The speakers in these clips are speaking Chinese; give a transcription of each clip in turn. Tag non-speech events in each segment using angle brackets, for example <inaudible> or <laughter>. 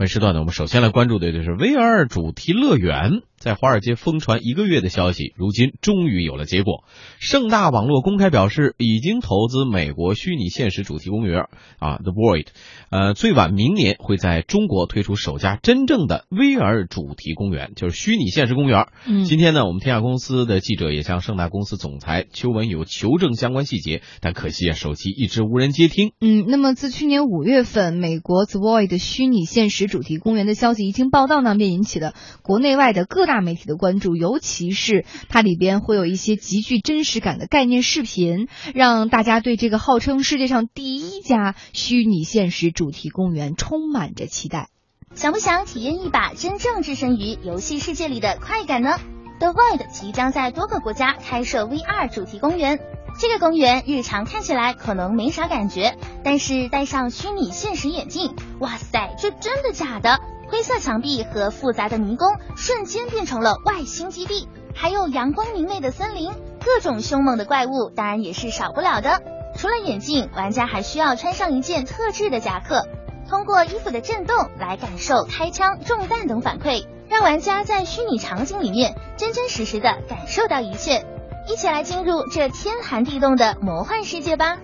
本时段呢，我们首先来关注的就是 VR 主题乐园。在华尔街疯传一个月的消息，如今终于有了结果。盛大网络公开表示，已经投资美国虚拟现实主题公园啊，The Void，呃，最晚明年会在中国推出首家真正的 VR 主题公园，就是虚拟现实公园。嗯今天呢，我们天下公司的记者也向盛大公司总裁邱文友求证相关细节，但可惜啊，手机一直无人接听。嗯，那么自去年五月份，美国 The Void 虚拟现实主题公园的消息一经报道呢，便引起了国内外的各大媒体的关注，尤其是它里边会有一些极具真实感的概念视频，让大家对这个号称世界上第一家虚拟现实主题公园充满着期待。想不想体验一把真正置身于游戏世界里的快感呢？The Void 即将在多个国家开设 VR 主题公园。这个公园日常看起来可能没啥感觉，但是戴上虚拟现实眼镜，哇塞，这真的假的？灰色墙壁和复杂的迷宫瞬间变成了外星基地，还有阳光明媚的森林，各种凶猛的怪物当然也是少不了的。除了眼镜，玩家还需要穿上一件特制的夹克，通过衣服的震动来感受开枪、中弹等反馈，让玩家在虚拟场景里面真真实实的感受到一切。一起来进入这天寒地冻的魔幻世界吧！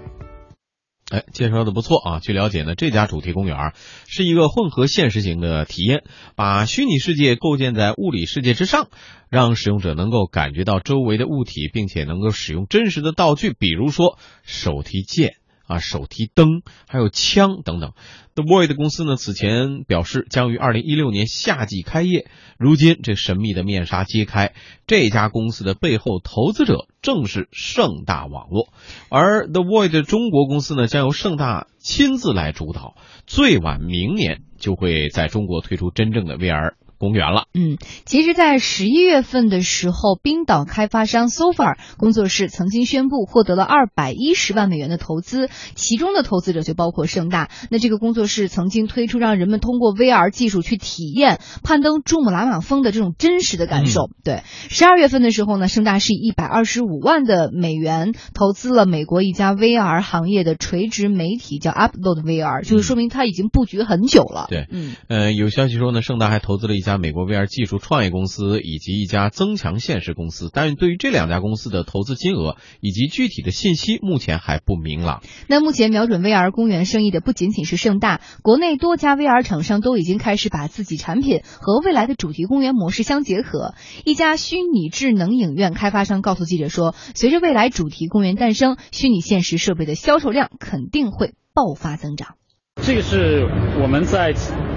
哎，介绍的不错啊！据了解呢，这家主题公园是一个混合现实型的体验，把虚拟世界构建在物理世界之上，让使用者能够感觉到周围的物体，并且能够使用真实的道具，比如说手提剑啊、手提灯，还有枪等等。The Void 公司呢，此前表示将于二零一六年夏季开业。如今这神秘的面纱揭开，这家公司的背后投资者正是盛大网络，而 The Void 中国公司呢，将由盛大亲自来主导，最晚明年就会在中国推出真正的 VR 公园了。嗯，其实，在十一月份的时候，冰岛开发商 SoFar 工作室曾经宣布获得了二百一十万美元的投资，其中的投资者就包括盛大。那这个工作室曾经推出让人们通过 VR 技术去体验攀登珠穆朗玛峰的这种真实的感受。对，十二月份的时候呢，盛大是以一百二十五万的美元投资了美国一家 VR 行业的垂直媒体，叫 Upload VR，就是说明它已经布局很久了。对，嗯。呃，有消息说呢，盛大还投资了一家美国 VR 技术创业公司以及一家增强现实公司，但是对于这两家公司的投资金额以及具体的信息，目前还不明朗。那目前瞄准 VR 公园生意的不仅仅是盛大，国内多家 VR 厂商都已经开始把自己产品和未来的主题公园模式相结合。一家虚拟智能影院开发商告诉记者说，随着未来主题公园诞生，虚拟现实设备的销售量肯定会爆发增长。这个是我们在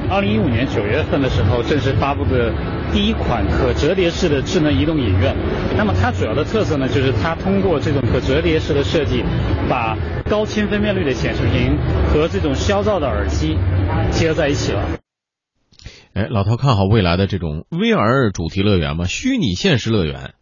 二零一五年九月份的时候正式发布的第一款可折叠式的智能移动影院。那么它主要的特色呢，就是它通过这种可折叠式的设计，把高清分辨率的显示屏和这种消噪的耳机结合在一起了。哎，老头看好未来的这种 VR 主题乐园吗？虚拟现实乐园？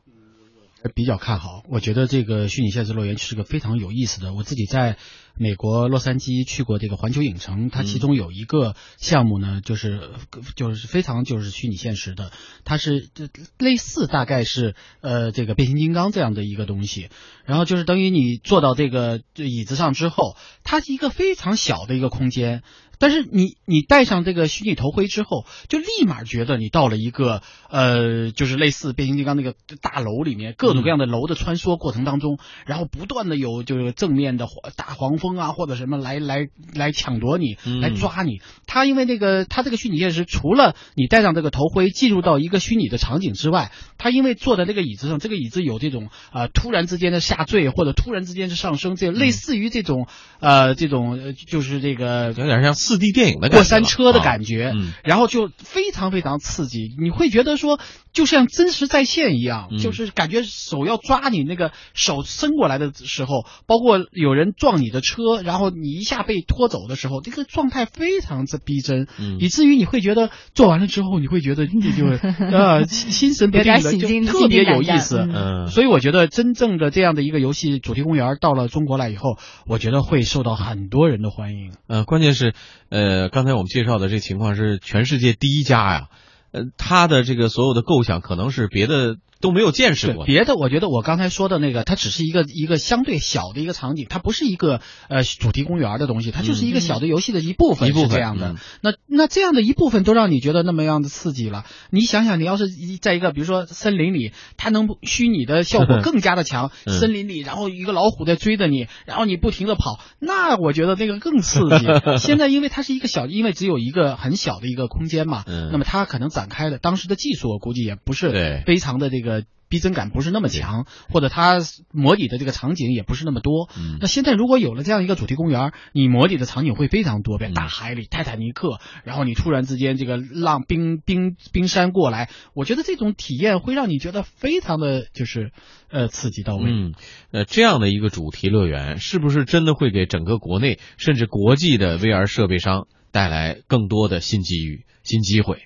比较看好，我觉得这个虚拟现实乐园是个非常有意思的。我自己在美国洛杉矶去过这个环球影城，它其中有一个项目呢，就是就是非常就是虚拟现实的，它是类似大概是呃这个变形金刚这样的一个东西。然后就是等于你坐到这个椅子上之后，它是一个非常小的一个空间。但是你你戴上这个虚拟头盔之后，就立马觉得你到了一个呃，就是类似变形金刚那个大楼里面，各种各样的楼的穿梭过程当中，然后不断的有就是正面的大黄蜂啊或者什么来来来抢夺你，来抓你。他因为那个他这个虚拟现实，除了你戴上这个头盔进入到一个虚拟的场景之外，他因为坐在这个椅子上，这个椅子有这种呃突然之间的下坠或者突然之间的上升，这类似于这种呃这种就是这个有点像。四 D 电影的过山车的感觉，然后就非常非常刺激，你会觉得说就像真实在线一样，嗯、就是感觉手要抓你那个手伸过来的时候，包括有人撞你的车，然后你一下被拖走的时候，这个状态非常之逼真，嗯、以至于你会觉得做完了之后，你会觉得你就 <laughs> 呃心神不定的，就特别有意思。嗯，所以我觉得真正的这样的一个游戏主题公园到了中国来以后，我觉得会受到很多人的欢迎。呃，关键是。呃，刚才我们介绍的这情况是全世界第一家呀，呃，他的这个所有的构想可能是别的都都没有见识过。别的，我觉得我刚才说的那个，它只是一个一个相对小的一个场景，它不是一个呃主题公园的东西，它就是一个小的游戏的一部分，一部分这样的。那那这样的一部分都让你觉得那么样的刺激了，你想想，你要是在一个比如说森林里，它能虚拟的效果更加的强，森林里然后一个老虎在追着你，然后你不停的跑，那我觉得那个更刺激。<laughs> 现在因为它是一个小，因为只有一个很小的一个空间嘛，那么它可能展开的当时的技术，我估计也不是非常的这个。逼真感不是那么强，或者它模拟的这个场景也不是那么多。那现在如果有了这样一个主题公园，你模拟的场景会非常多，比如大海里、泰坦尼克，然后你突然之间这个浪冰冰冰山过来，我觉得这种体验会让你觉得非常的就是呃刺激到位。嗯，呃，这样的一个主题乐园，是不是真的会给整个国内甚至国际的 VR 设备商带来更多的新机遇、新机会？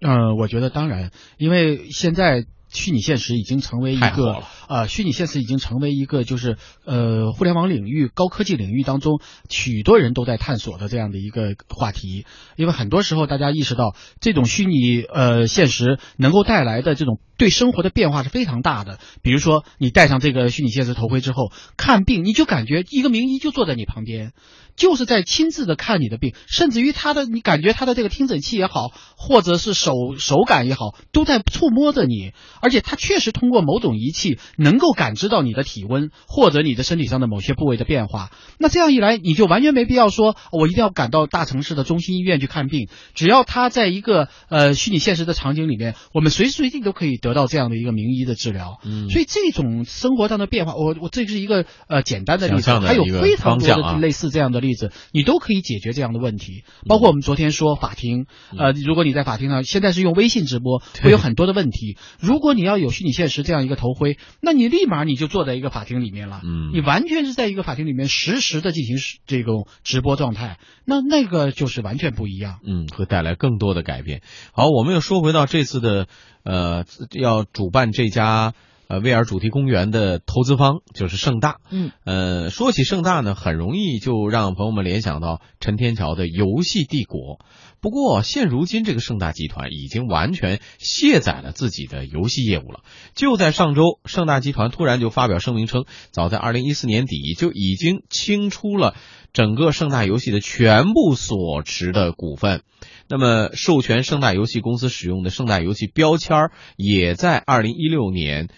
嗯，我觉得当然，因为现在。虚拟现实已经成为一个呃，虚拟现实已经成为一个就是呃，互联网领域、高科技领域当中许多人都在探索的这样的一个话题。因为很多时候大家意识到，这种虚拟呃现实能够带来的这种对生活的变化是非常大的。比如说，你戴上这个虚拟现实头盔之后看病，你就感觉一个名医就坐在你旁边。就是在亲自的看你的病，甚至于他的你感觉他的这个听诊器也好，或者是手手感也好，都在触摸着你，而且他确实通过某种仪器能够感知到你的体温或者你的身体上的某些部位的变化。那这样一来，你就完全没必要说我一定要赶到大城市的中心医院去看病，只要他在一个呃虚拟现实的场景里面，我们随时随地都可以得到这样的一个名医的治疗。嗯，所以这种生活上的变化，我我这是一个呃简单的例子，还有非常多的类似这样的例。例子，你都可以解决这样的问题，包括我们昨天说法庭，呃，如果你在法庭上，现在是用微信直播，会有很多的问题。如果你要有虚拟现实这样一个头盔，那你立马你就坐在一个法庭里面了，嗯，你完全是在一个法庭里面实时的进行这种直播状态，那那个就是完全不一样，嗯，会带来更多的改变。好，我们又说回到这次的，呃，要主办这家。呃威尔主题公园的投资方就是盛大。嗯，呃，说起盛大呢，很容易就让朋友们联想到陈天桥的游戏帝国。不过，现如今这个盛大集团已经完全卸载了自己的游戏业务了。就在上周，盛大集团突然就发表声明称，早在二零一四年底就已经清出了整个盛大游戏的全部所持的股份。那么，授权盛大游戏公司使用的盛大游戏标签也在二零一六年。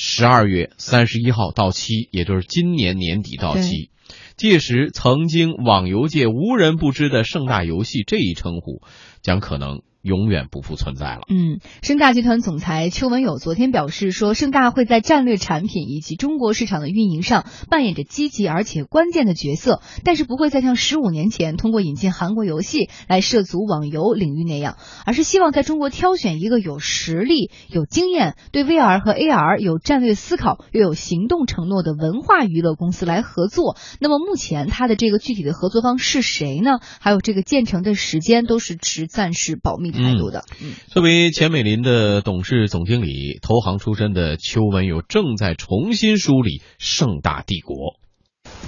十二月三十一号到期，也就是今年年底到期。届时，曾经网游界无人不知的盛大游戏这一称呼，将可能。永远不复存在了。嗯，盛大集团总裁邱文友昨天表示说，盛大会在战略产品以及中国市场的运营上扮演着积极而且关键的角色，但是不会再像十五年前通过引进韩国游戏来涉足网游领域那样，而是希望在中国挑选一个有实力、有经验、对 VR 和 AR 有战略思考又有行动承诺的文化娱乐公司来合作。那么目前他的这个具体的合作方是谁呢？还有这个建成的时间都是持暂时保密。态度的，嗯，作为钱美林的董事总经理，投行出身的邱文友正在重新梳理盛大帝国。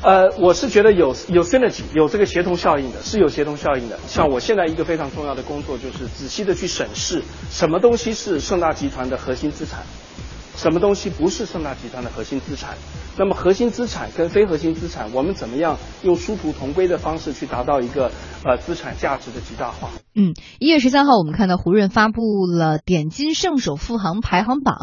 呃，我是觉得有有 synergy，有这个协同效应的，是有协同效应的。像我现在一个非常重要的工作，就是仔细的去审视什么东西是盛大集团的核心资产，什么东西不是盛大集团的核心资产。那么核心资产跟非核心资产，我们怎么样用殊途同归的方式去达到一个呃资产价值的极大化？嗯，一月十三号，我们看到胡润发布了点金圣手富行排行榜，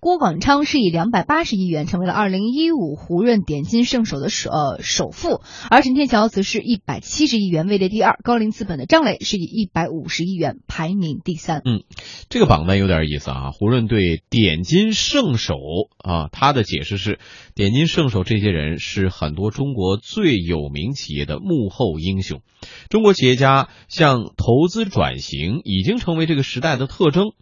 郭广昌是以两百八十亿元成为了二零一五胡润点金圣手的首呃首富，而陈天桥则是一百七十亿元位列第二，高瓴资本的张磊是以一百五十亿元排名第三。嗯，这个榜单有点意思啊，胡润对点金圣圣手啊，他的解释是点。金圣手这些人是很多中国最有名企业的幕后英雄，中国企业家向投资转型已经成为这个时代的特征。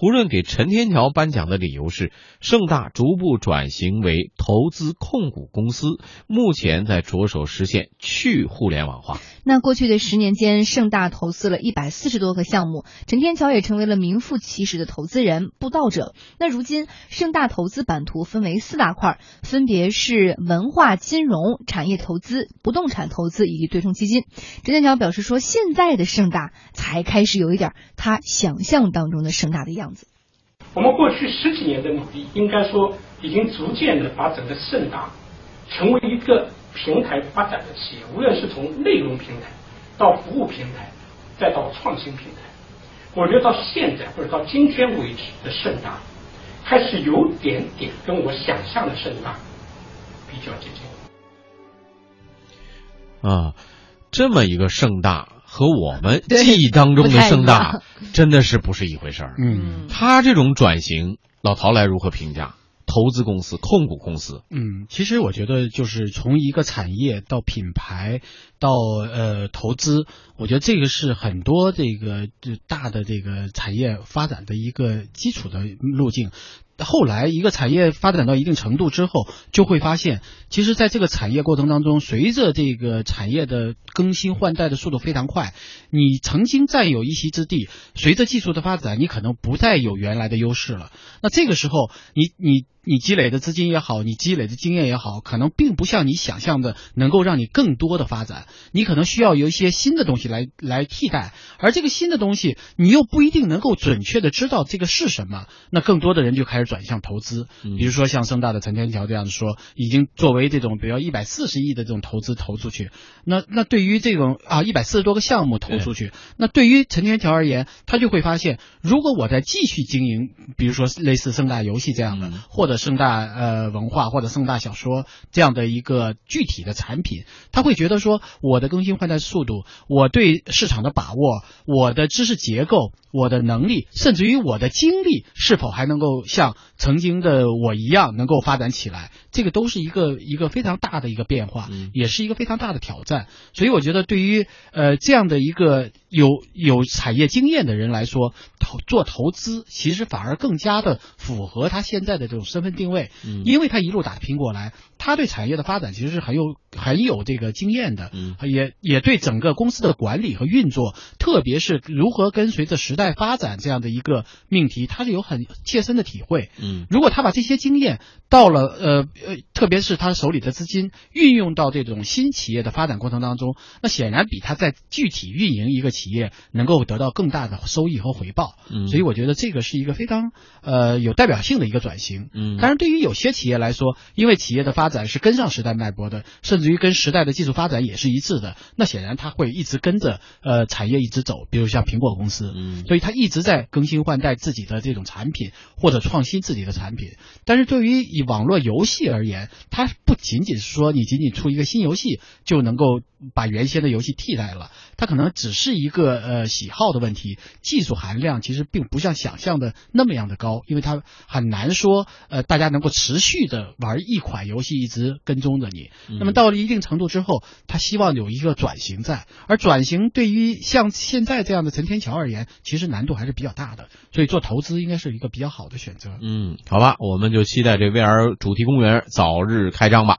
胡润给陈天桥颁奖的理由是，盛大逐步转型为投资控股公司，目前在着手实现去互联网化。那过去的十年间，盛大投资了一百四十多个项目，陈天桥也成为了名副其实的投资人、布道者。那如今，盛大投资版图分为四大块，分别是文化、金融、产业投资、不动产投资以及对冲基金。陈天桥表示说，现在的盛大才开始有一点他想象当中的盛大的样子。我们过去十几年的努力，应该说已经逐渐的把整个盛大成为一个平台发展的企业，无论是从内容平台到服务平台，再到创新平台。我觉得到现在或者到今天为止的盛大，开始有点点跟我想象的盛大比较接近。啊，这么一个盛大和我们 <laughs> 记忆当中的盛大，真的是不是一回事儿。嗯，他这种转型，老陶来如何评价？投资公司、控股公司，嗯，其实我觉得就是从一个产业到品牌到呃投资，我觉得这个是很多这个大的这个产业发展的一个基础的路径。后来，一个产业发展到一定程度之后，就会发现，其实在这个产业过程当中，随着这个产业的更新换代的速度非常快，你曾经占有一席之地，随着技术的发展，你可能不再有原来的优势了。那这个时候，你你。你积累的资金也好，你积累的经验也好，可能并不像你想象的能够让你更多的发展。你可能需要有一些新的东西来来替代，而这个新的东西你又不一定能够准确的知道这个是什么。那更多的人就开始转向投资，比如说像盛大的陈天桥这样子说，已经作为这种比如一百四十亿的这种投资投出去。那那对于这种啊一百四十多个项目投出去，那对于陈天桥而言，他就会发现，如果我在继续经营，比如说类似盛大游戏这样的，或者盛大呃文化或者盛大小说这样的一个具体的产品，他会觉得说我的更新换代速度，我对市场的把握，我的知识结构，我的能力，甚至于我的精力是否还能够像曾经的我一样能够发展起来，这个都是一个一个非常大的一个变化，也是一个非常大的挑战。所以我觉得对于呃这样的一个有有产业经验的人来说，投做投资其实反而更加的符合他现在的这种身份定位。嗯，因为他一路打拼过来，他对产业的发展其实是很有很有这个经验的，嗯，也也对整个公司的管理和运作，特别是如何跟随着时代发展这样的一个命题，他是有很切身的体会，嗯，如果他把这些经验到了呃呃，特别是他手里的资金运用到这种新企业的发展过程当中，那显然比他在具体运营一个企业能够得到更大的收益和回报，嗯，所以我觉得这个是一个非常呃有代表性的一个转型，嗯，但是对于有些企业来说，因为企业的发展是跟上时代脉搏的，甚至于跟时代的技术发展也是一致的，那显然它会一直跟着呃产业一直走。比如像苹果公司，嗯，所以它一直在更新换代自己的这种产品或者创新自己的产品。但是对于以网络游戏而言，它不仅仅是说你仅仅出一个新游戏就能够把原先的游戏替代了，它可能只是一个呃喜好的问题，技术含量其实并不像想象的那么样的高，因为它很难说呃大家能够持续的玩一款游戏一直跟踪着你。那么到了一定程度之后，他希望有一个转型在，而转型对于像现在这样的陈天桥而言，其实难度还是比较大的，所以做投资应该是一个比较好的选择。嗯，好吧，我们就期待这 VR 主题公园早日开张吧。